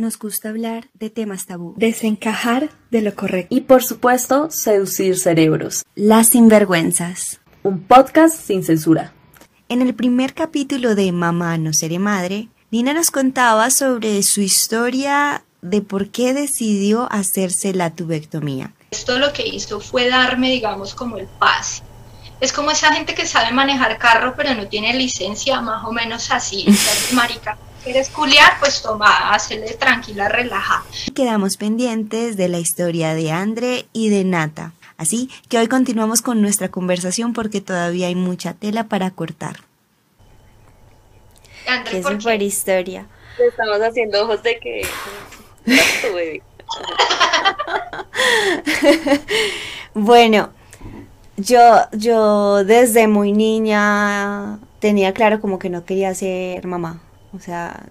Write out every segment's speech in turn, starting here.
nos gusta hablar de temas tabú, desencajar de lo correcto y por supuesto seducir cerebros. Las sinvergüenzas. Un podcast sin censura. En el primer capítulo de Mamá no seré madre, Nina nos contaba sobre su historia de por qué decidió hacerse la tubectomía. Esto lo que hizo fue darme, digamos, como el pase. Es como esa gente que sabe manejar carro pero no tiene licencia, más o menos así. marica, ¿quieres culiar? Pues toma, hazle tranquila, relaja. Quedamos pendientes de la historia de Andre y de Nata. Así que hoy continuamos con nuestra conversación porque todavía hay mucha tela para cortar. Andre, qué super historia. Estamos haciendo ojos de que bueno, yo, yo desde muy niña tenía claro como que no quería ser mamá. O sea,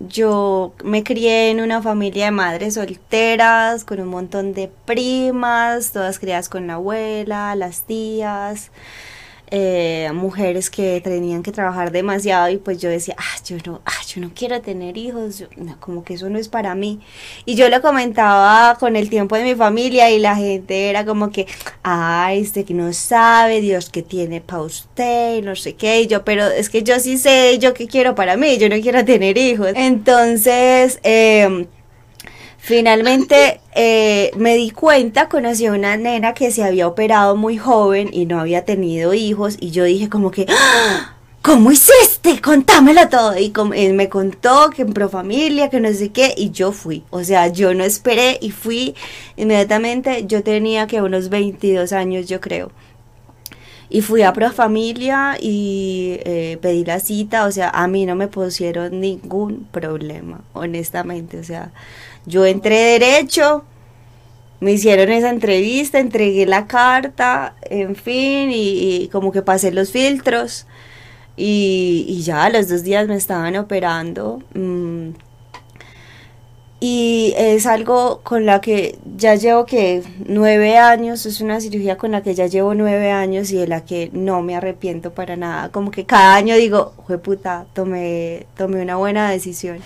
yo me crié en una familia de madres solteras, con un montón de primas, todas criadas con la abuela, las tías eh, mujeres que tenían que trabajar demasiado y pues yo decía, ah, yo no, ah, yo no quiero tener hijos, como que eso no es para mí. Y yo lo comentaba con el tiempo de mi familia y la gente era como que, ay, este que no sabe, Dios que tiene para usted, no sé qué, y yo, pero es que yo sí sé yo qué quiero para mí, yo no quiero tener hijos. Entonces, eh, Finalmente eh, me di cuenta, conocí a una nena que se había operado muy joven y no había tenido hijos y yo dije como que, ¡Ah! ¿cómo hiciste? Contámelo todo. Y él me contó que en Profamilia, que no sé qué, y yo fui. O sea, yo no esperé y fui inmediatamente. Yo tenía que unos 22 años, yo creo. Y fui a Profamilia y eh, pedí la cita. O sea, a mí no me pusieron ningún problema, honestamente. O sea, yo entré derecho, me hicieron esa entrevista, entregué la carta, en fin, y, como que pasé los filtros. Y, ya a los dos días me estaban operando. Mm, y es algo con la que ya llevo que nueve años, es una cirugía con la que ya llevo nueve años y de la que no me arrepiento para nada. Como que cada año digo, puta, tomé, tomé una buena decisión.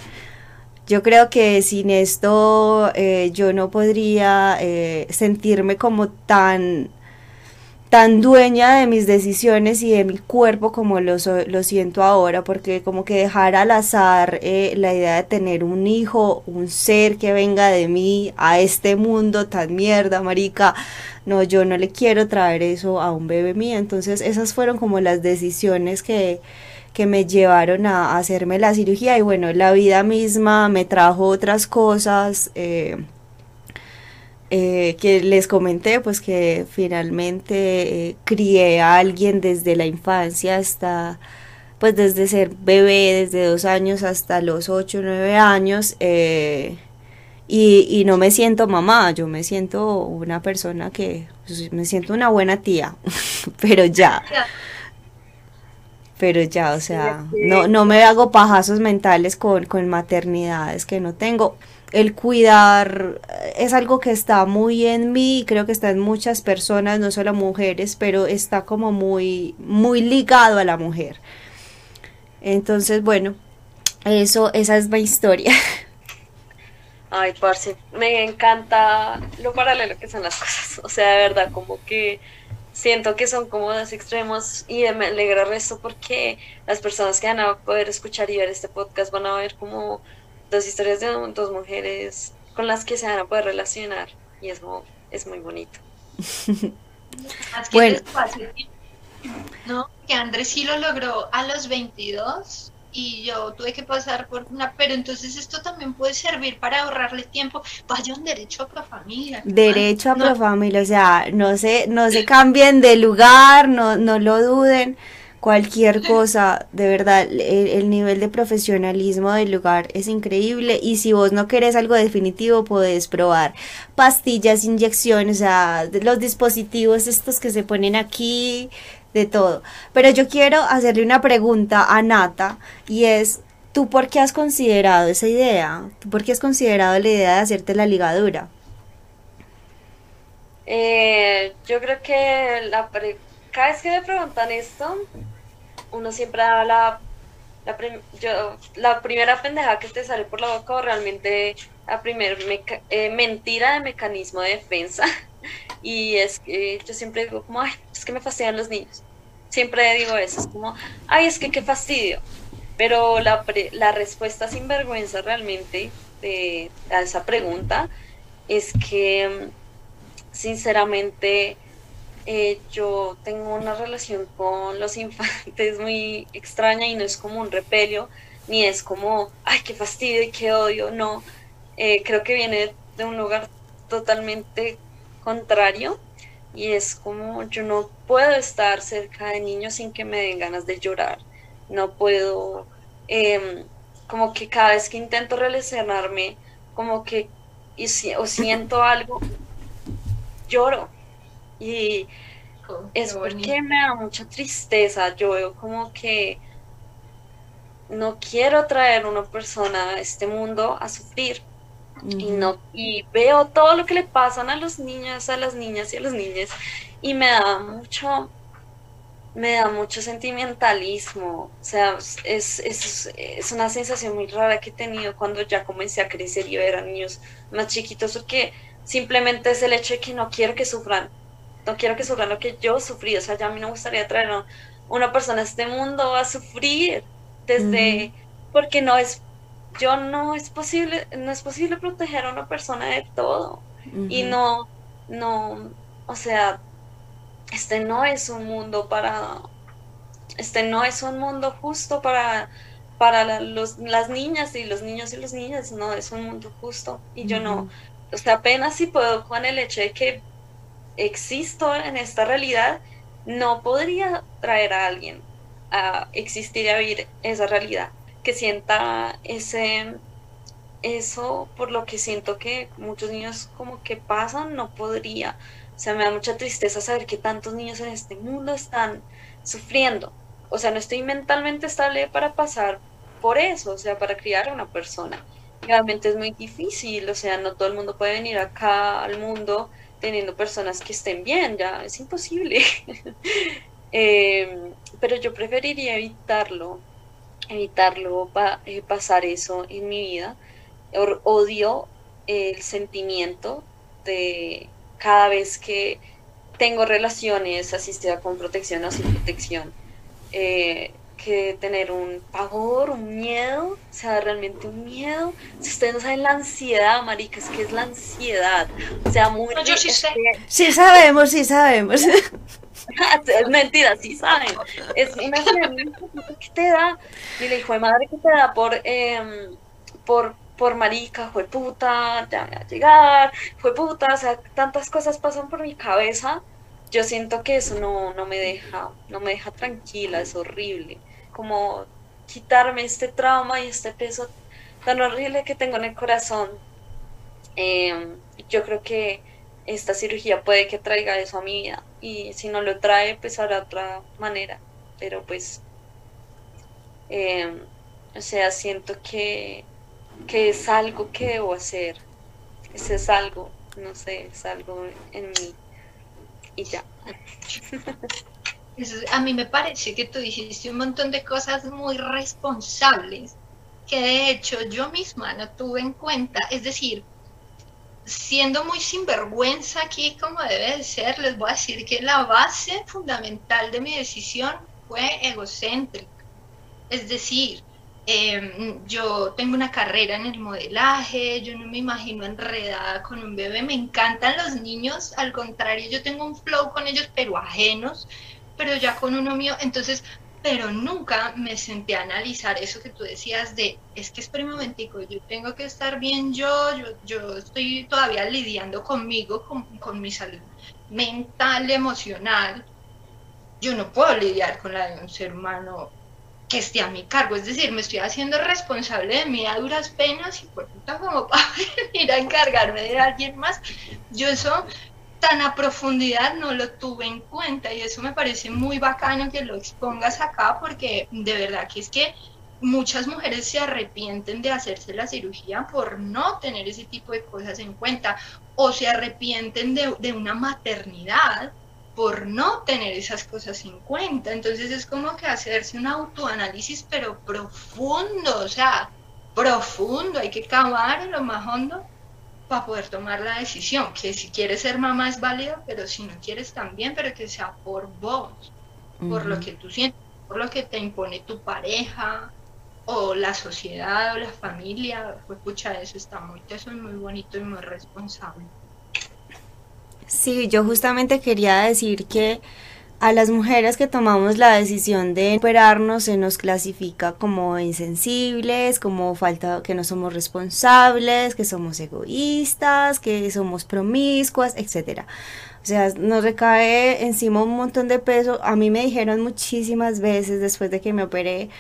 Yo creo que sin esto eh, yo no podría eh, sentirme como tan, tan dueña de mis decisiones y de mi cuerpo como lo, lo siento ahora, porque como que dejar al azar eh, la idea de tener un hijo, un ser que venga de mí a este mundo tan mierda, marica, no, yo no le quiero traer eso a un bebé mío. Entonces esas fueron como las decisiones que que me llevaron a, hacerme la cirugía y bueno, la vida misma me trajo otras cosas eh, eh, que les comenté, pues que finalmente eh, crié a alguien desde la infancia hasta, pues desde ser bebé, desde dos años hasta los ocho, nueve años. Y, y, no me siento mamá, yo me siento una persona que, pues, me siento una buena tía, pero ya pero ya, o sea, no, no me hago pajazos mentales con, con maternidades que no tengo. El cuidar es algo que está muy en mí, creo que está en muchas personas, no solo mujeres, pero está como muy, muy ligado a la mujer. Entonces, bueno, eso, esa es mi historia. Ay, parce, me encanta lo paralelo que son las cosas. O sea, de verdad, como que siento que son como dos extremos y me alegra esto porque las personas que van a poder escuchar y ver este podcast van a ver como dos historias de dos mujeres con las que se van a poder relacionar y es, es muy bonito. bueno. ¿no? Que Andrés sí lo logró a los 22 y yo tuve que pasar por una, pero entonces esto también puede servir para ahorrarle tiempo. Vaya un derecho a Profamilia. Derecho a Profamilia, o sea, no se, no se cambien de lugar, no, no lo duden. Cualquier cosa, de verdad, el, nivel de profesionalismo del lugar es increíble y si vos no querés algo definitivo, podés probar pastillas, inyecciones, o sea, los dispositivos estos que se ponen aquí, de todo. Pero yo quiero hacerle una pregunta a Nata y es, ¿tú por qué has considerado esa idea? ¿Tú por qué has considerado la idea de hacerte la ligadura? Eh, yo creo que la cada vez que me preguntan esto, uno siempre habla la, yo, la primera pendeja que te sale por la boca o realmente la primera eh, mentira de mecanismo de defensa. Y es que yo siempre digo como, ay, es que me fastidian los niños. Siempre digo eso, es como, ay, es que qué fastidio. Pero la, la respuesta sin vergüenza realmente a esa pregunta es que, sinceramente, eh, yo tengo una relación con los infantes muy extraña y no es como un repelio, ni es como, ay, qué fastidio y qué odio, no. Eh, creo que viene de un lugar totalmente contrario y es como yo no puedo estar cerca de niños sin que me den ganas de llorar, no puedo, em, como que cada vez que intento relacionarme, como que y o siento algo, lloro y oh, es porque me da mucha tristeza. Yo veo como que no quiero traer una persona a este mundo a sufrir. Y no, y veo todo lo que le pasan a los niños, a las niñas y a los niños, y me da mucho, me da mucho sentimentalismo. O sea, es, es, es, una sensación muy rara que he tenido cuando ya comencé a crecer y ver a niños más chiquitos, porque simplemente es el hecho de que no quiero que sufran no quiero que sufran lo que yo sufrí, o sea, ya a mí no me gustaría traer a una persona a este mundo a sufrir desde, porque no es, yo no es posible, no es posible proteger a una persona de todo. Y no, no, o sea, este no es un mundo para, este no es un mundo justo para, para los, las niñas y los niños y las niñas, no es un mundo justo. Y yo no, o sea, apenas si puedo con el hecho de que existo en esta realidad, no podría traer a alguien a existir y a vivir esa realidad, que sienta ese eso por lo que siento que muchos niños como que pasan, no podría. O sea, me da mucha tristeza saber que tantos niños en este mundo están sufriendo. O sea, no estoy mentalmente estable para pasar por eso, o sea, para criar a una persona. Realmente es muy difícil, o sea, no todo el mundo puede venir acá al mundo teniendo personas que estén bien, ya es imposible. Em, pero yo preferiría evitarlo, evitarlo, eh, pasar eso en mi vida. odio el sentimiento de cada vez que tengo relaciones, así sea con protección o sin protección. Eh, que tener un pavor, un miedo, o sea, realmente un miedo. Si ustedes no saben la ansiedad, maricas, ¿qué es la ansiedad? O sea, muy... yo sí sé. Sí sabemos, sí sabemos. es mentira, sí saben. Es una ansiedad que te da, y la hijo de madre que te da por, eh, por, por marica, fue puta, ya voy a llegar, fue puta, o sea, tantas cosas pasan por mi cabeza yo siento que eso no, no, me deja, no me deja tranquila, es horrible como quitarme este trauma y este peso tan horrible que tengo en el corazón. Em, yo creo que esta cirugía puede que traiga eso a mi vida y si no lo trae, pues hará otra manera. Pero pues, em, o sea, siento que, que es algo que debo hacer. Ese es algo, no sé, es algo en mí y ya. a mí me parece que tú dijiste un montón de cosas muy responsables que de hecho yo misma no tuve en cuenta. Es decir, siendo muy sinvergüenza aquí como debe de ser, les voy a decir que la base fundamental de mi decisión fue egocéntrica. Es decir, em, yo tengo una carrera en el modelaje, yo no me imagino enredada con un bebé, me encantan los niños, al contrario, yo tengo un flow con ellos, pero ajenos, pero ya con uno mío, entonces, pero nunca me senté a analizar eso que tú decías de, es que espera un momentico, yo tengo que estar bien yo, yo, yo estoy todavía lidiando conmigo, con, con mi salud mental, emocional, yo no puedo lidiar con la de un ser humano que esté a mi cargo, es decir, me estoy haciendo responsable de mí a duras penas y por puta como para venir a encargarme de alguien más. Yo eso tan a profundidad no lo tuve en cuenta y eso me parece muy bacano que lo expongas acá porque de verdad que es que muchas mujeres se arrepienten de hacerse la cirugía por no tener ese tipo de cosas en cuenta o se arrepienten de, una maternidad por no tener esas cosas en cuenta. Entonces es como que hacerse un autoanálisis, pero profundo, o sea, profundo, hay que cavar lo más hondo para poder tomar la decisión, que si quieres ser mamá es válido, pero si no quieres también, pero que sea por vos, por lo que tú sientes, por lo que te impone tu pareja o la sociedad o la familia, pues pucha, eso está muy, eso es muy bonito y muy responsable. Sí, yo justamente quería decir que a las mujeres que tomamos la decisión de operarnos se nos clasifica como insensibles, como falta que no somos responsables, que somos egoístas, que somos promiscuas, etcétera. O sea, nos recae encima un montón de peso. A mí me dijeron muchísimas veces después de que me operé,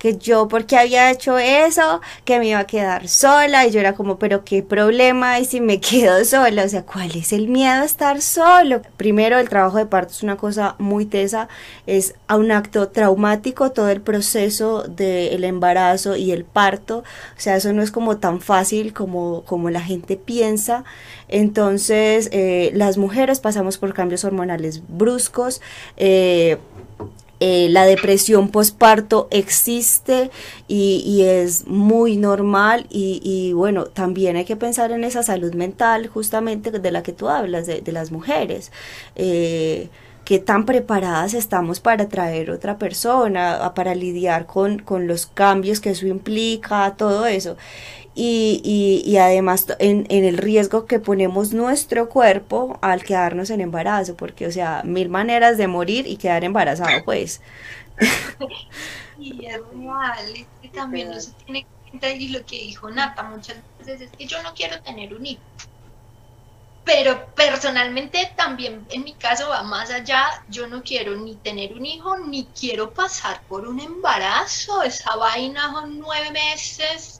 que yo porque había hecho eso, que me iba a quedar sola. Y yo era como, pero qué problema y si me quedo sola, o sea, ¿cuál es el miedo a estar solo? Primero, el trabajo de parto es una cosa muy tesa, es a un acto traumático todo el proceso del embarazo y el parto, o sea, eso no es como tan fácil como, como la gente piensa. Entonces, eh, las mujeres pasamos por cambios hormonales bruscos, eh, eh, la depresión postparto existe y, es muy normal y, bueno, también hay que pensar en esa salud mental justamente de la que tú hablas, de, las mujeres. Eh, que tan preparadas estamos para traer otra persona, para lidiar con, con los cambios que eso implica, todo eso y, y, además en, en, el riesgo que ponemos nuestro cuerpo al quedarnos en embarazo, porque o sea, mil maneras de morir y quedar embarazado, pues. Y es real, y también no se tiene cuenta, y lo que dijo Nata muchas veces es que yo no quiero tener un hijo. Pero personalmente también en mi caso va más allá, yo no quiero ni tener un hijo, ni quiero pasar por un embarazo, esa vaina son nueve meses,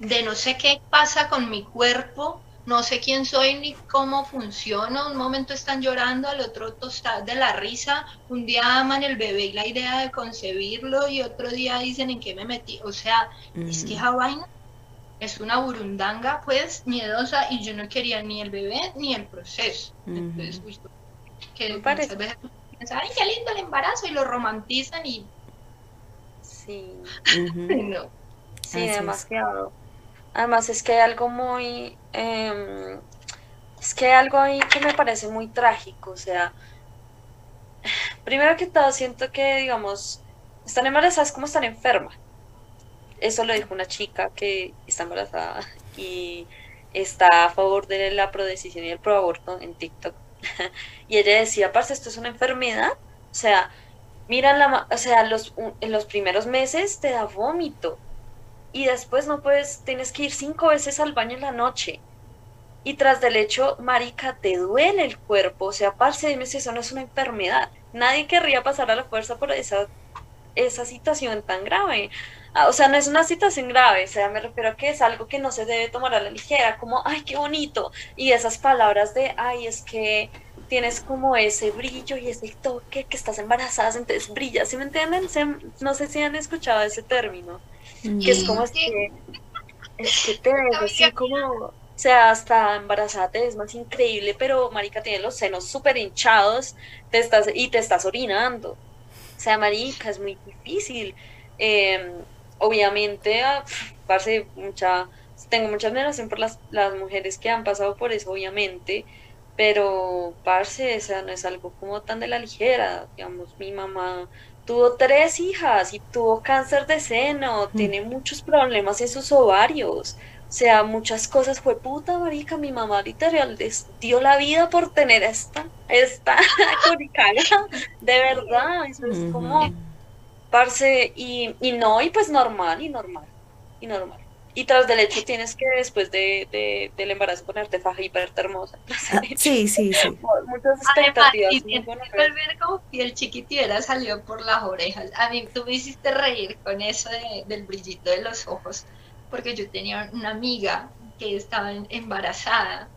de no sé qué pasa con mi cuerpo, no sé quién soy ni cómo funciono, un momento están llorando, al otro tostar de la risa, un día aman el bebé y la idea de concebirlo y otro día dicen en qué me metí, o sea, es que esa vaina es una burundanga pues miedosa y yo no quería ni el bebé ni el proceso. Entonces, que muchas veces piensan, ay, qué lindo el embarazo y lo romantizan y... Sí. Sí, demasiado. Además es que hay algo muy... Em, es que hay algo ahí que me parece muy trágico, o sea, primero que todo siento que, digamos, están embarazadas como están enfermas. Eso lo dijo una chica que está embarazada y está a favor de la prodecisión y el proaborto en TikTok. y ella decía, parce, esto es una enfermedad. O sea, mira, la, o sea, los, en los primeros meses te da vómito y después no puedes, tienes que ir cinco veces al baño en la noche. Y tras del hecho, marica, te duele el cuerpo, o sea, parce, dime si eso no es una enfermedad. Nadie querría pasar a la fuerza por esa, esa situación tan grave. Ah, o sea, no es una situación grave, o sea, me refiero a que es algo que no se debe tomar a la ligera, como, ay, qué bonito. Y esas palabras de, ay, es que tienes como ese brillo y ese toque, que estás embarazada, entonces brillas, ¿sí me entienden? No sé si han escuchado ese término que es como es que, es que te ves así como, o sea, hasta embarazada te ves más increíble, pero marica tiene los senos súper hinchados te estás, y te estás orinando. O sea, marica, es muy difícil. Em, obviamente, ah, parce, mucha, tengo mucha admiración por las, las mujeres que han pasado por eso, obviamente, pero, parce, o sea, no es algo como tan de la ligera. Digamos, mi mamá tuvo tres hijas y tuvo cáncer de seno, mm. tiene muchos problemas en sus ovarios. O sea, muchas cosas fue puta, marica, mi mamá literal dio la vida por tener esta, esta de verdad, eso es como, parce, y, y no, y pues normal, y normal, y normal. Y tras del hecho tienes que después de, del embarazo ponerte faja y verte hermosa. Sí, sí, sí. Muchas expectativas. que volver como si el chiquitiera salió por las orejas. A mí tú me hiciste reír con eso del brillito de los ojos, porque yo tenía una amiga que estaba embarazada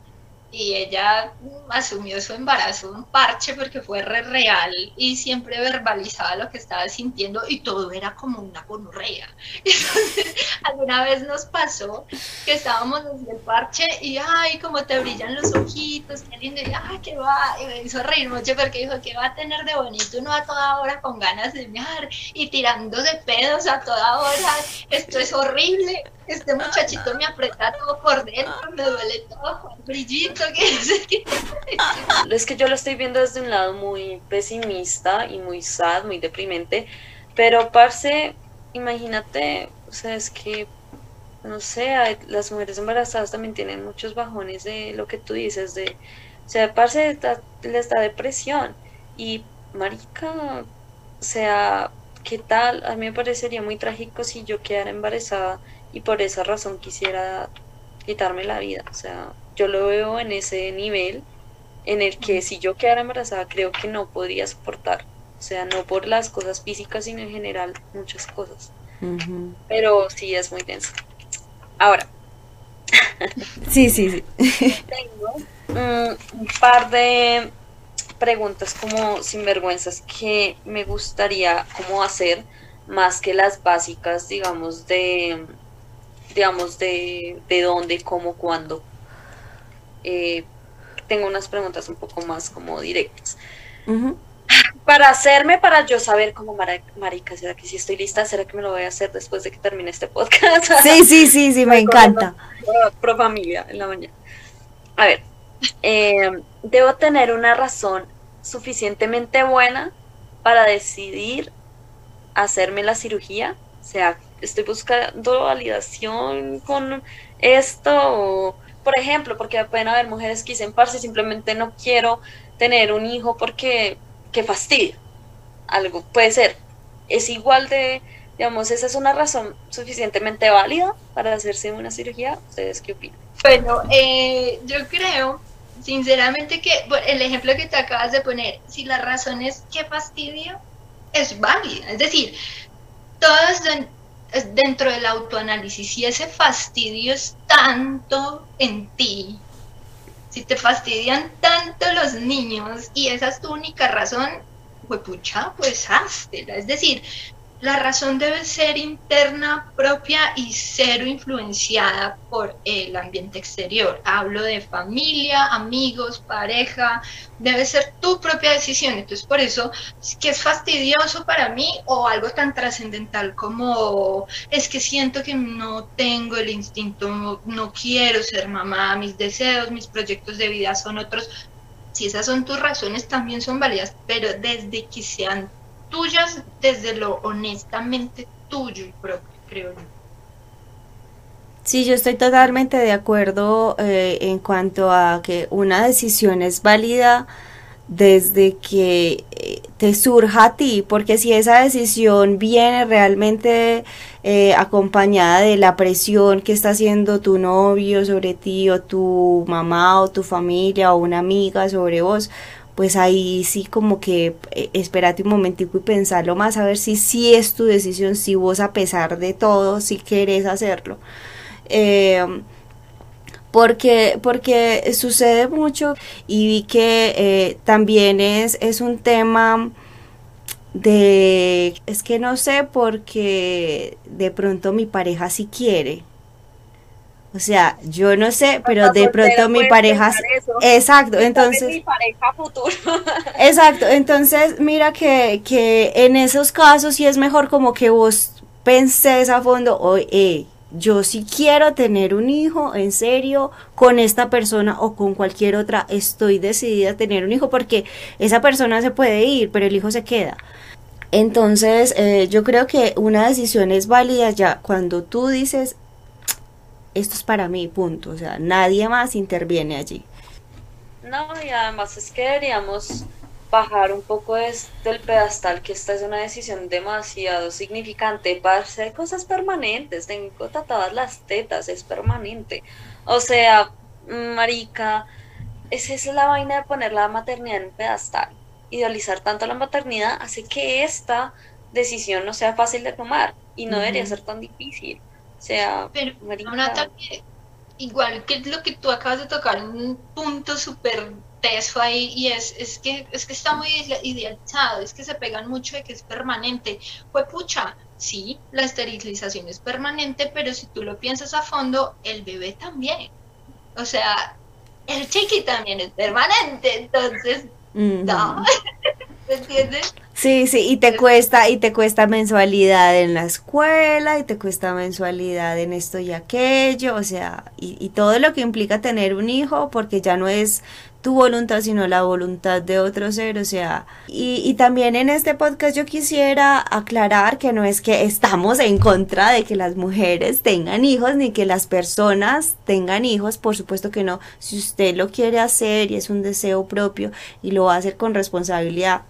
y ella asumió su embarazo un parche porque fue re real y siempre verbalizaba lo que estaba sintiendo y todo era como una gonorrea. Alguna vez nos pasó que estábamos en el parche y ay, como te brillan los ojitos, qué lindo, y ay, qué va, y me hizo reír mucho porque dijo que va a tener de bonito uno a toda hora con ganas de mear y tirándose pedos a toda hora, esto es horrible este muchachito me aprieta todo por dentro, me duele todo, brillito, Es que yo lo estoy viendo desde un lado muy pesimista y muy sad, muy deprimente, pero parce, imagínate, o sea, es que, no sé, las mujeres embarazadas también tienen muchos bajones de lo que tú dices, de, o sea, parce, les da depresión y, marica, o sea, ¿qué tal? A mí me parecería muy trágico si yo quedara embarazada y por esa razón quisiera quitarme la vida. O sea, yo lo veo en ese nivel en el que si yo quedara embarazada creo que no podría soportar. O sea, no por las cosas físicas, sino en general muchas cosas. Pero sí es muy denso. Ahora. sí, sí, sí. Tengo un par de preguntas como sinvergüenzas que me gustaría como hacer más que las básicas, digamos, de digamos, de, de dónde, cómo, cuándo. Eh, tengo unas preguntas un poco más como directas. Para hacerme, para yo saber como marica, ¿será que si estoy lista? ¿Será que me lo voy a hacer después de que termine este podcast? Sí, sí, sí, sí, me encanta. Pro familia en la mañana. A ver, eh, debo tener una razón suficientemente buena para decidir hacerme la cirugía, o sea, estoy buscando validación con esto, por ejemplo, porque pueden haber mujeres que dicen, parce, simplemente no quiero tener un hijo porque, qué fastidio, algo puede ser, es igual de, digamos, esa es una razón suficientemente válida para hacerse una cirugía, ¿ustedes qué opinan? Bueno, eh, yo creo sinceramente que el ejemplo que te acabas de poner, si la razón es qué fastidio, es válida. Es decir, todas dentro del autoanálisis, si ese fastidio es tanto en ti, si te fastidian tanto los niños y esa es tu única razón, pues pucha, pues háztela. Es decir, la razón debe ser interna, propia y cero influenciada por el ambiente exterior. Hablo de familia, amigos, pareja, debe ser tu propia decisión. Entonces, por eso, que es fastidioso para mí o algo tan trascendental como es que siento que no tengo el instinto, no, quiero ser mamá, mis deseos, mis proyectos de vida son otros. Si esas son tus razones, también son válidas, pero desde que sean tuyas desde lo honestamente tuyo y propio, creo yo. Sí, yo estoy totalmente de acuerdo eh, en cuanto a que una decisión es válida desde que eh, te surja a ti, porque si esa decisión viene realmente eh, acompañada de la presión que está haciendo tu novio sobre ti o tu mamá o tu familia o una amiga sobre vos, pues ahí sí como que eh, espérate un momentico y pensarlo más, a ver si sí es tu decisión, si vos a pesar de todo, si querés hacerlo. Eh, porque, porque sucede mucho y vi que eh, también es, es un tema de, es que no sé, porque de pronto mi pareja sí quiere, o sea, yo no sé, pero de pronto mi pareja... Exacto, entonces... Mi pareja futuro. exacto, entonces mira que, que en esos casos sí es mejor como que vos pensés a fondo, oye, yo sí quiero tener un hijo, en serio, con esta persona o con cualquier otra, estoy decidida a tener un hijo porque esa persona se puede ir, pero el hijo se queda. Entonces, eh, yo creo que una decisión es válida ya cuando tú dices, esto es para mí, punto. O sea, nadie más interviene allí. No, y además es que deberíamos bajar un poco del pedestal, que esta es una decisión demasiado significante para hacer cosas permanentes. Tengo tatadas las tetas, es permanente. O sea, marica, esa es la vaina de poner la maternidad en pedestal. Idealizar tanto la maternidad hace que esta decisión no sea fácil de tomar y no debería ser tan difícil. O sea, pero igual que lo que tú acabas de tocar, un punto súper teso ahí y es, es, que, es que está muy idealizado, es que se pegan mucho de que es permanente. Pues pucha, sí, la esterilización es permanente, pero si tú lo piensas a fondo, el bebé también. O sea, el chiqui también es permanente, entonces, no. ¿Me entiendes? Sí, sí, y te cuesta, y te cuesta mensualidad en la escuela, y te cuesta mensualidad en esto y aquello, o sea, y, y todo lo que implica tener un hijo, porque ya no es tu voluntad, sino la voluntad de otro ser, o sea, y, y, también en este podcast yo quisiera aclarar que no es que estamos en contra de que las mujeres tengan hijos, ni que las personas tengan hijos, por supuesto que no, si usted lo quiere hacer y es un deseo propio y lo va a hacer con responsabilidad,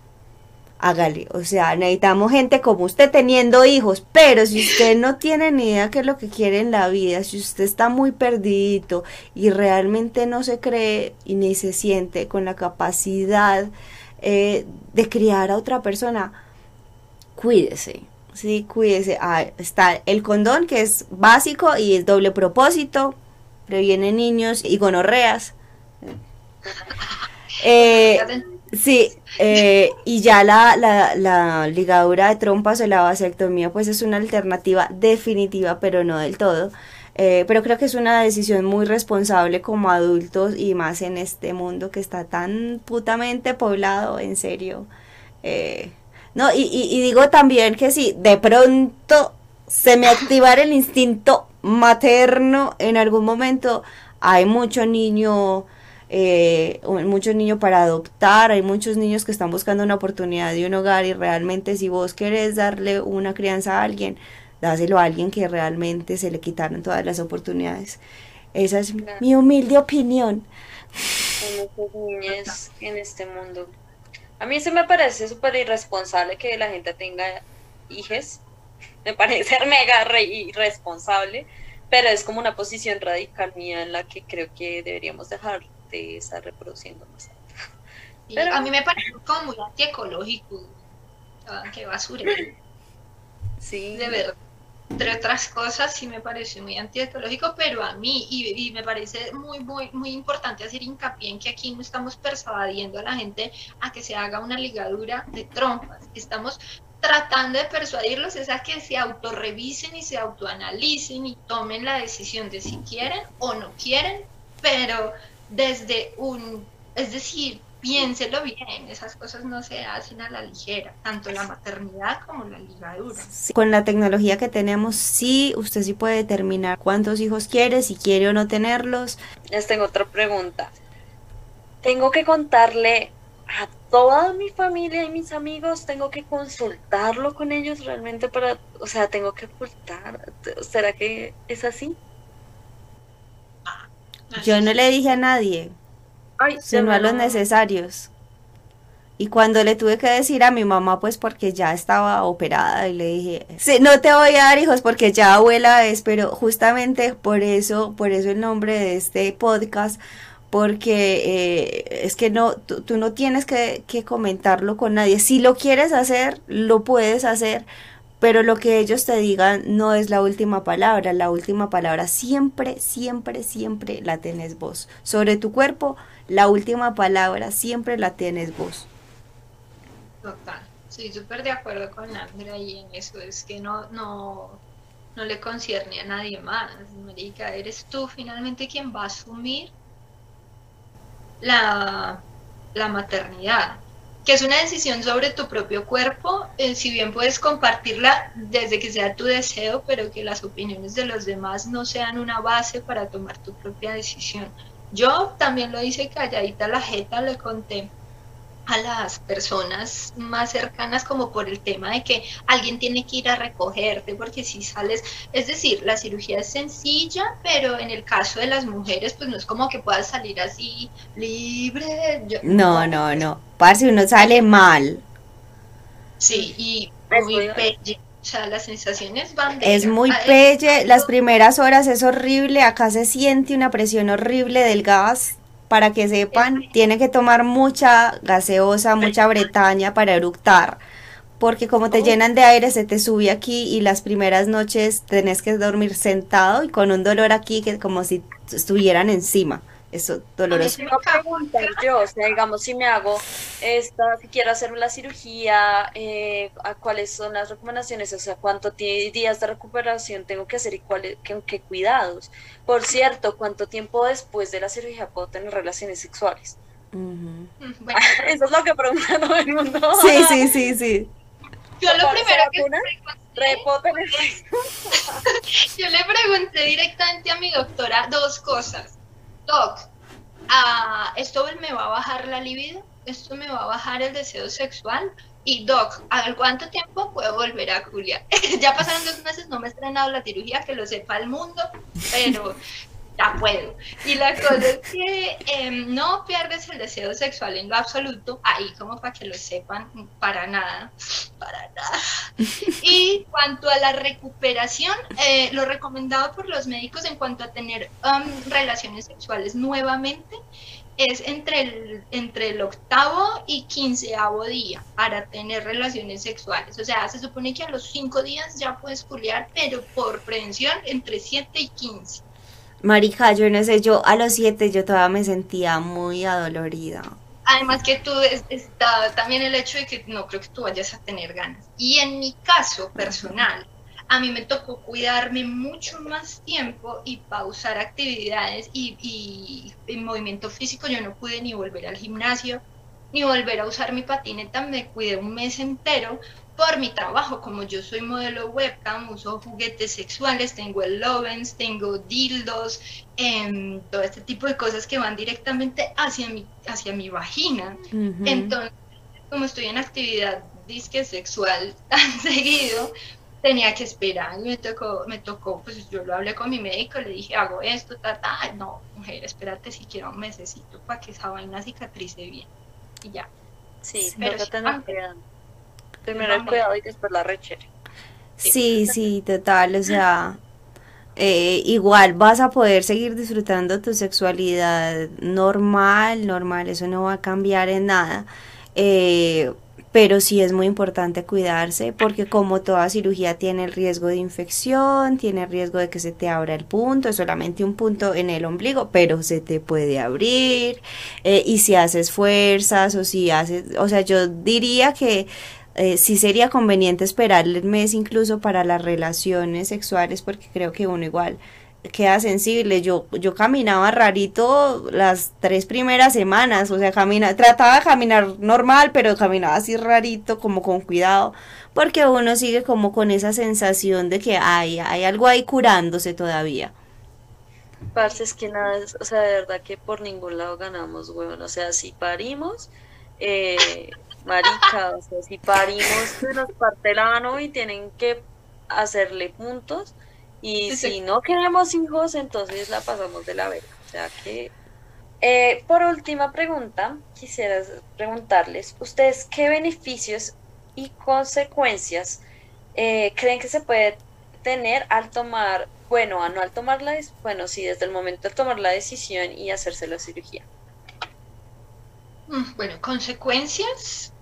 hágale. O sea, necesitamos gente como usted teniendo hijos, pero si usted no tiene ni idea qué es lo que quiere en la vida, si usted está muy perdido y realmente no se cree y ni se siente con la capacidad eh, de criar a otra persona, cuídese. Sí, cuídese. Ah, está el condón que es básico y es doble propósito, previene niños y gonorreas. Eh, Sí, eh, y ya la, la, la, ligadura de trompas o la vasectomía pues es una alternativa definitiva, pero no del todo. Eh, pero creo que es una decisión muy responsable como adultos y más en este mundo que está tan putamente poblado, en serio. Eh, no, y, y, y digo también que si de pronto se me activara el instinto materno en algún momento, hay mucho niño eh, muchos niños para adoptar, hay muchos niños que están buscando una oportunidad de un hogar y realmente si vos querés darle una crianza a alguien, dáselo a alguien que realmente se le quitaron todas las oportunidades. Esa es mi humilde opinión. niñas en este mundo. A mí se me parece súper irresponsable que la gente tenga hijes. Me parece mega irresponsable, pero es como una posición radical mía en la que creo que deberíamos dejar de estar reproduciendo más. Pero, a mí me parece como muy antiecológico. Qué basura. Sí. De verdad. Entre otras cosas, sí me parece muy antiecológico, pero a mí, y, y, me parece muy, muy, muy importante hacer hincapié en que aquí no estamos persuadiendo a la gente a que se haga una ligadura de trompas. Estamos tratando de persuadirlos es a que se autorrevisen y se autoanalicen y tomen la decisión de si quieren o no quieren, pero desde un, es decir, piénselo bien, esas cosas no se hacen a la ligera, tanto la maternidad como la ligadura. Con la tecnología que tenemos, sí, usted sí puede determinar cuántos hijos quiere, si quiere o no tenerlos. Les tengo otra pregunta. Tengo que contarle a toda mi familia y mis amigos, tengo que consultarlo con ellos realmente para, o sea, tengo que ocultar. ¿Será que es así? Yo no le dije a nadie, sino a los necesarios. Y cuando le tuve que decir a mi mamá, pues porque ya estaba operada, y le dije, sí, no te voy a dar hijos porque ya abuela es, pero justamente por eso, por eso el nombre de este podcast, porque eh, es que no, tú, tú no tienes que, que comentarlo con nadie. Si lo quieres hacer, lo puedes hacer, pero lo que ellos te digan no es la última palabra, la última palabra siempre, siempre, siempre la tenés vos. Sobre tu cuerpo, la última palabra siempre la tienes vos. Total, sí, súper de acuerdo con Andrea y en eso, es que no, no, no le concierne a nadie más, Marica, eres tú finalmente quien va a asumir la, la maternidad que es una decisión sobre tu propio cuerpo, eh, si bien puedes compartirla desde que sea tu deseo, pero que las opiniones de los demás no sean una base para tomar tu propia decisión. Yo también lo hice calladita la jeta, le conté a las personas más cercanas como por el tema de que alguien tiene que ir a recogerte porque si sales, es decir, la cirugía es sencilla, pero en el caso de las mujeres pues no es como que puedas salir así libre. no, no, no, si uno sale mal. Sí, y muy pelle. O sea, las sensaciones van de... Es muy pelle, las primeras horas es horrible, acá se siente una presión horrible del gas para que sepan, tiene que tomar mucha gaseosa, mucha bretaña para eructar, porque como te Oh. llenan de aire se te sube aquí y las primeras noches tenés que dormir sentado y con un dolor aquí que como si estuvieran encima. Eso doloroso. Sí, Iba a preguntar yo, o sea, digamos, si me hago esta, si quiero hacerme la cirugía, eh, ¿a ¿cuáles son las recomendaciones? O sea, ¿cuántos días de recuperación tengo que hacer y cuáles, qué, qué cuidados? Por cierto, ¿cuánto tiempo después de la cirugía puedo tener relaciones sexuales? Bueno, Eso es lo que pregunta todo el mundo. Sí, sí, sí, sí. yo lo ¿Por primero Yo le pregunté directamente a mi doctora dos cosas. Doc, ah, ¿esto me va a bajar la libido? ¿Esto me va a bajar el deseo sexual? Y Doc, ¿a cuánto tiempo puedo volver a Julia? ya pasaron dos meses, no me he estrenado la cirugía, que lo sepa el mundo, pero ya puedo. Y la cosa es que em, no pierdes el deseo sexual en lo absoluto, ahí como para que lo sepan, para nada, para nada. Y cuanto a la recuperación, eh, lo recomendado por los médicos en cuanto a tener um, relaciones sexuales nuevamente es entre el, entre el octavo y quinceavo día para tener relaciones sexuales. O sea, se supone que a los cinco días ya puedes culiar, pero por prevención entre 7 y 15. Marica, yo no sé, yo a los siete yo todavía me sentía muy adolorida. Además que tú es- está también el hecho de que no creo que tú vayas a tener ganas. Y en mi caso personal, a mí me tocó cuidarme mucho más tiempo y pausar actividades y, y, y movimiento físico. Yo no pude ni volver al gimnasio, ni volver a usar mi patineta. Me cuidé un mes entero por mi trabajo. Como yo soy modelo webcam, uso juguetes sexuales, tengo el Lovens, tengo dildos, em, todo este tipo de cosas que van directamente hacia mi, hacia mi vagina. Entonces, como estoy en actividad disque sexual tan seguido, tenía que esperar. y Me tocó, me tocó, pues yo lo hablé con mi médico, le dije, hago esto, ta, ta. No, mujer, espérate siquiera un mesecito para que esa vaina cicatrice bien. Y ya. Sí, Pero sí. Primero el cuidado y después la rechera. Sí, sí, total, o sea, eh, igual vas a poder seguir disfrutando tu sexualidad normal, normal, eso no va a cambiar en nada, eh, pero sí es muy importante cuidarse porque como toda cirugía tiene el riesgo de infección, tiene el riesgo de que se te abra el punto, es solamente un punto en el ombligo, pero se te puede abrir eh, y si haces fuerzas o si haces, o sea, yo diría que eh, sí sería conveniente esperar el mes incluso para las relaciones sexuales porque creo que uno igual queda sensible. Yo, yo caminaba rarito las tres primeras semanas, o sea, camina, trataba de caminar normal, pero caminaba así rarito, como con cuidado, porque uno sigue como con esa sensación de que hay, hay algo ahí curándose todavía. Parce, es que nada, o sea, de verdad que por ningún lado ganamos, weón. O sea, si parimos, eh, marica, o sea, si parimos, se nos parte el ano y tienen que hacerle puntos. Y Sí, sí. si no queremos hijos, entonces la pasamos de la verga. O sea que. Eh, por última pregunta, quisiera preguntarles, ¿ustedes qué beneficios y consecuencias eh, creen que se puede tener al tomar, bueno, a no al tomar la, bueno, sí, desde el momento de tomar la decisión y hacerse la cirugía? Mm, Bueno, consecuencias.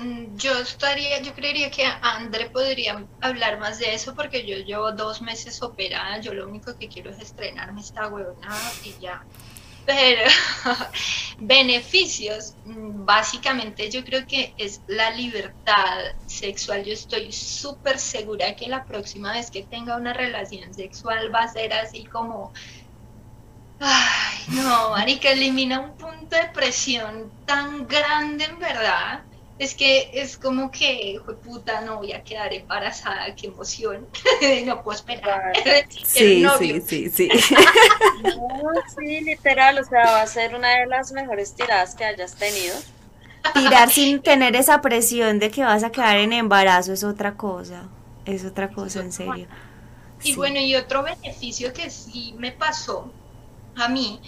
Mm, Yo estaría, yo creería que André podría hablar más de eso porque yo llevo dos meses operada. Yo lo único que quiero es estrenarme esta huevonada y ya. Pero beneficios, mm, básicamente yo creo que es la libertad sexual. Yo estoy súper segura que la próxima vez que tenga una relación sexual va a ser así como Ay, no, marica, elimina un punto de presión tan grande en verdad. Es que es como que, hijo de puta, no voy a quedar embarazada, qué emoción. no puedo esperar. El novio. sí, sí. No, sí, literal, o sea, va a ser una de las mejores tiradas que hayas tenido. Tirar sin tener esa presión de que vas a quedar en embarazo es otra cosa, es otra cosa, en serio. Y Sí. bueno, y otro beneficio que sí me pasó a mí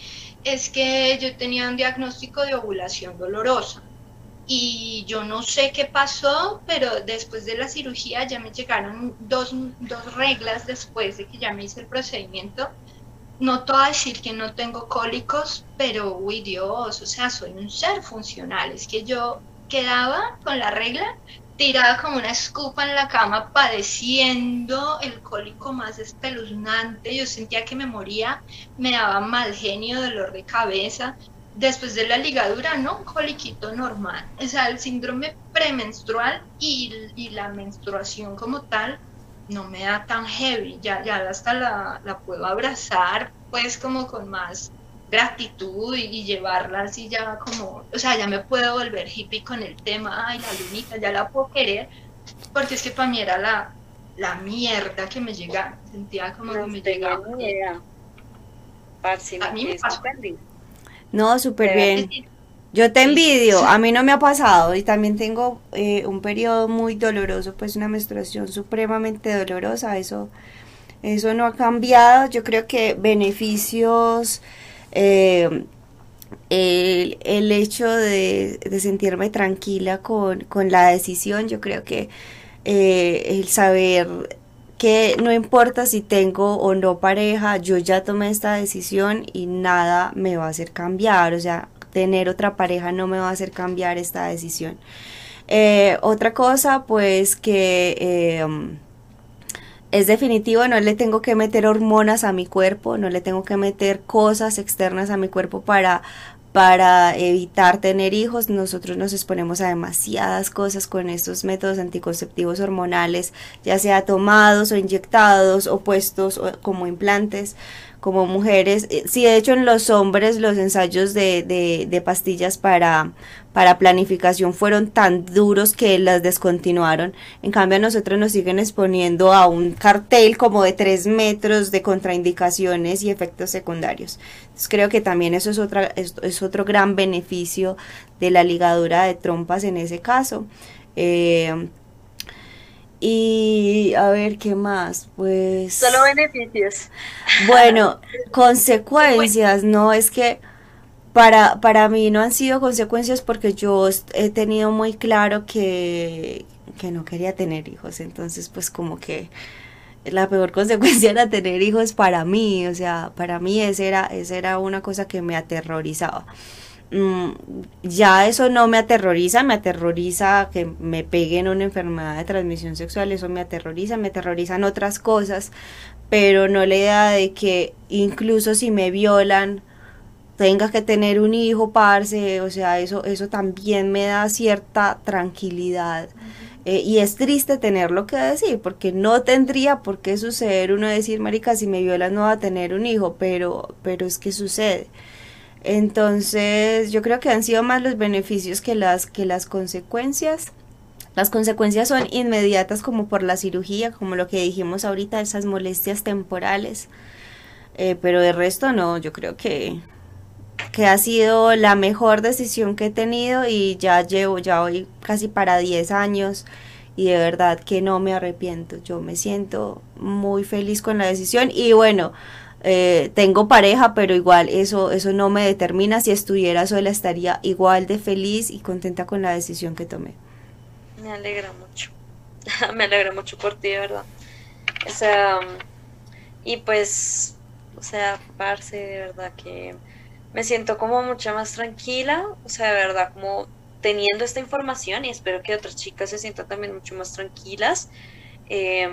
es que yo tenía un diagnóstico de ovulación dolorosa. Y yo no sé qué pasó, pero después de la cirugía ya me llegaron dos, dos reglas después de que ya me hice el procedimiento. No te a decir que no tengo cólicos, pero uy Dios, o sea, soy un ser funcional. Es que yo quedaba con la regla tirada como una escupa en la cama, padeciendo el cólico más espeluznante. Yo sentía que me moría, me daba mal genio, dolor de cabeza. Después de la ligadura, ¿no? Un coliquito normal. O sea, el síndrome premenstrual y, y la menstruación como tal no me da tan heavy. Ya, ya hasta la, la puedo abrazar, pues como con más gratitud y, llevarla así ya como, o sea, ya me puedo volver hippie con el tema, ay, la lunita, ya la puedo querer, porque es que para mí era la, la mierda que me llegaba, sentía como que me llegaba. a mí me pasó. No, súper bien. Yo te envidio, a mí no me ha pasado y también tengo eh, un periodo muy doloroso, pues una menstruación supremamente dolorosa, eso, eso no ha cambiado, yo creo que beneficios eh, el, hecho de, sentirme tranquila con, la decisión, yo creo que eh, el saber que no importa si tengo o no pareja, yo ya tomé esta decisión y nada me va a hacer cambiar, o sea, tener otra pareja no me va a hacer cambiar esta decisión. Eh, otra cosa, pues que es definitivo, no le tengo que meter hormonas a mi cuerpo, no le tengo que meter cosas externas a mi cuerpo para, para evitar tener hijos. Nosotros nos exponemos a demasiadas cosas con estos métodos anticonceptivos hormonales, ya sea tomados o inyectados o puestos como implantes como mujeres. Eh, sí, de hecho en los hombres los ensayos de, de, pastillas para, para planificación fueron tan duros que las descontinuaron. En cambio a nosotros nos siguen exponiendo a un cartel como de tres metros de contraindicaciones y efectos secundarios. Entonces creo que también eso es, otra, es, es otro gran beneficio de la ligadura de trompas en ese caso. Eh, y a ver, ¿qué más? Pues... Solo beneficios. Bueno, consecuencias, ¿no? Es que para, para mí no han sido consecuencias porque yo he tenido muy claro que, que no quería tener hijos. Entonces, pues como que la peor consecuencia era tener hijos para mí. O sea, para mí esa era, esa era una cosa que me aterrorizaba. Mm, ya eso no me aterroriza, me aterroriza que me peguen una enfermedad de transmisión sexual, eso me aterroriza, me aterrorizan otras cosas, pero no la idea de que incluso si me violan, tenga que tener un hijo, parce, o sea, eso, eso también me da cierta tranquilidad. Eh, y es triste tenerlo que decir, porque no tendría por qué suceder uno decir, marica, si me violan no va a tener un hijo, pero, pero es que sucede. Entonces, yo creo que han sido más los beneficios que las, que las consecuencias. Las consecuencias son inmediatas como por la cirugía, como lo que dijimos ahorita, esas molestias temporales. Eh, pero de resto no, yo creo que, que ha sido la mejor decisión que he tenido y ya llevo, ya hoy casi para 10 años y de verdad que no me arrepiento. Yo me siento muy feliz con la decisión y bueno, eh, tengo pareja, pero igual eso, eso no me determina. Si estuviera sola estaría igual de feliz y contenta con la decisión que tomé. Me alegra mucho. me alegra mucho por ti, de verdad. O sea, y pues, o sea, parce, de verdad que me siento como mucha más tranquila, o sea, de verdad, como teniendo esta información y espero que otras chicas se sientan también mucho más tranquilas. Eh,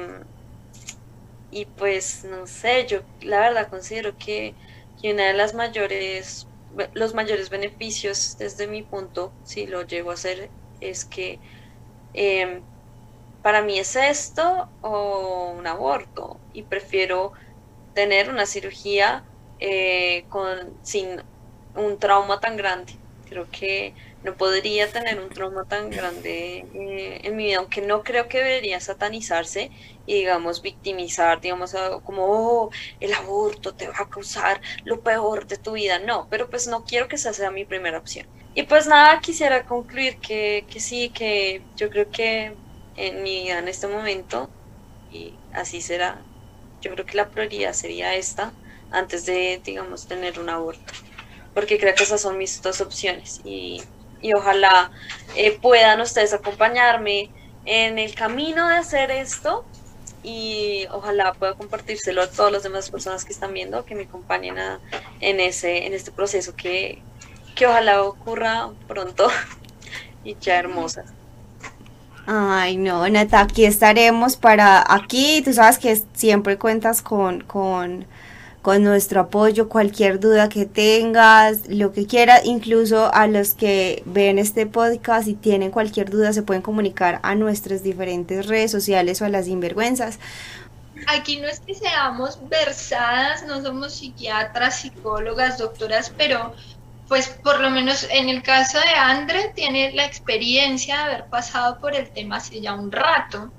y pues no sé, yo la verdad considero que, que una de las mayores, los mayores beneficios desde mi punto, si lo llego a hacer, es que em, para mí es esto o un aborto y prefiero tener una cirugía eh, con, sin un trauma tan grande. Creo que no podría tener un trauma tan grande eh, en mi vida, aunque no creo que debería satanizarse y digamos victimizar, digamos como oh, el aborto te va a causar lo peor de tu vida, no, pero pues no quiero que esa sea mi primera opción. Y pues nada, quisiera concluir que, que sí, que yo creo que en mi vida en este momento, y así será, yo creo que la prioridad sería esta antes de, digamos, tener un aborto, porque creo que esas son mis dos opciones y y ojalá eh, puedan ustedes acompañarme en el camino de hacer esto y ojalá pueda compartírselo a todas las demás personas que están viendo, que me acompañen en, ese, en este proceso que, que ojalá ocurra pronto y ya hermosas. Ay, no, Nata, aquí estaremos para aquí. Tú sabes que siempre cuentas con, con, con nuestro apoyo, cualquier duda que tengas, lo que quieras, incluso a los que ven este podcast y tienen cualquier duda se pueden comunicar a nuestras diferentes redes sociales o a las sinvergüenzas. Aquí no es que seamos versadas, no somos psiquiatras, psicólogas, doctoras, pero pues por lo menos en el caso de Andre tiene la experiencia de haber pasado por el tema hace ya un rato.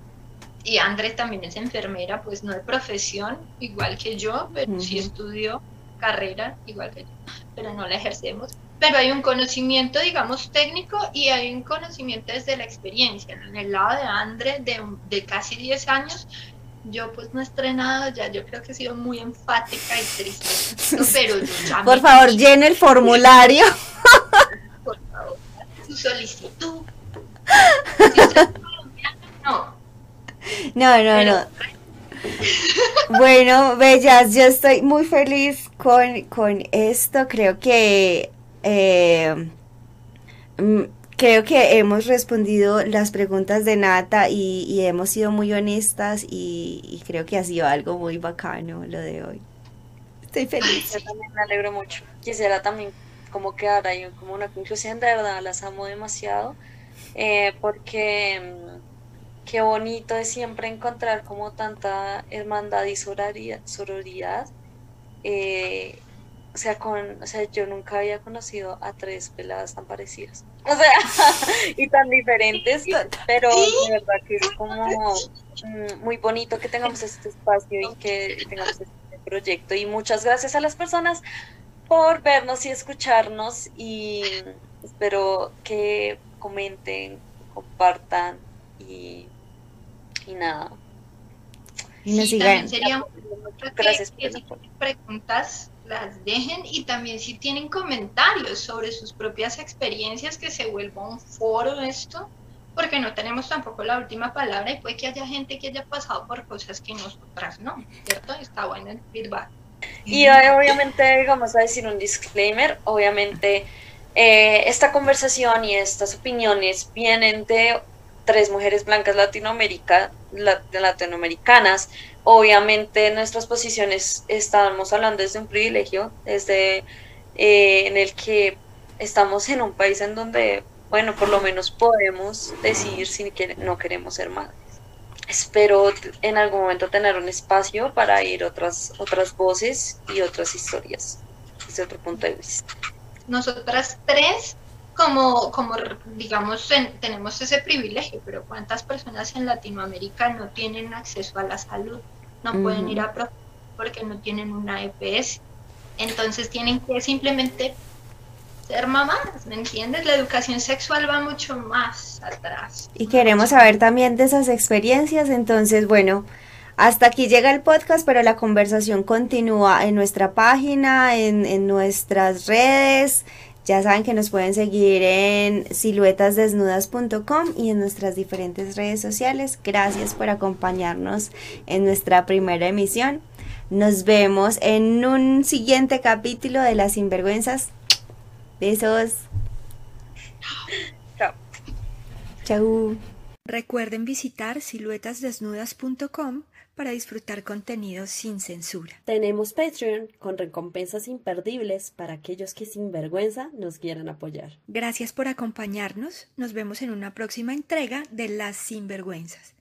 Y Andre también es enfermera, pues no de profesión, igual que yo, pero sí estudió carrera, igual que yo, pero no la ejercemos. Pero hay un conocimiento, digamos, técnico y hay un conocimiento desde la experiencia. En el lado de Andre, de, de casi 10 años, yo pues no he estrenado ya, yo creo que he sido muy enfática y triste, pero yo ya Por favor, llene el formulario. Por favor, su solicitud. no. No, no, no. Bueno, bellas, yo estoy muy feliz con, con esto. Creo que eh, mm, creo que hemos respondido las preguntas de Nata y, hemos sido muy honestas y, creo que ha sido algo muy bacano lo de hoy. Estoy feliz. Yo también me alegro mucho. Quisiera también como quedar ahí como una conclusión, de verdad las amo demasiado eh, porque mm, qué bonito es siempre encontrar como tanta hermandad y sororidad. Eh, o sea, con, o sea, yo nunca había conocido a tres peladas tan parecidas. O sea, y tan diferentes, pero de verdad que es como mm, muy bonito que tengamos este espacio y que tengamos este proyecto. Y muchas gracias a las personas por vernos y escucharnos y espero que comenten, compartan y, y nada. Y nos sigan. Gracias por preguntas las dejen y también si tienen comentarios sobre sus propias experiencias que se vuelva un foro esto, porque no tenemos tampoco la última palabra y puede que haya gente que haya pasado por cosas que nosotras no, ¿cierto? Está bueno el feedback. Y obviamente vamos a decir un disclaimer, obviamente eh, esta conversación y estas opiniones vienen de tres mujeres blancas latinoamericanas Obviamente nuestras posiciones estábamos hablando desde un privilegio, desde eh, en el que estamos en un país en donde, bueno, por lo menos podemos decidir si no queremos ser madres. Espero en algún momento tener un espacio para ir otras, otras voces y otras historias desde otro punto de vista. Nosotras tres como, como digamos, tenemos ese privilegio, pero ¿cuántas personas en Latinoamérica no tienen acceso a la salud? No pueden ir a porque no tienen una EPS. Entonces tienen que simplemente ser mamás, ¿me entiendes? La educación sexual va mucho más atrás. Y queremos saber también de esas experiencias, entonces, bueno, hasta aquí llega el podcast, pero la conversación continúa en nuestra página, en, en nuestras redes, ya saben que nos pueden seguir en siluetasdesnudas.com y en nuestras diferentes redes sociales. Gracias por acompañarnos en nuestra primera emisión. Nos vemos en un siguiente capítulo de Las Sinvergüenzas. Besos. Chao. Chau. Recuerden visitar siluetasdesnudas.com para disfrutar contenido sin censura. Tenemos Patreon con recompensas imperdibles para aquellos que sin vergüenza nos quieran apoyar. Gracias por acompañarnos. Nos vemos en una próxima entrega de Las Sinvergüenzas.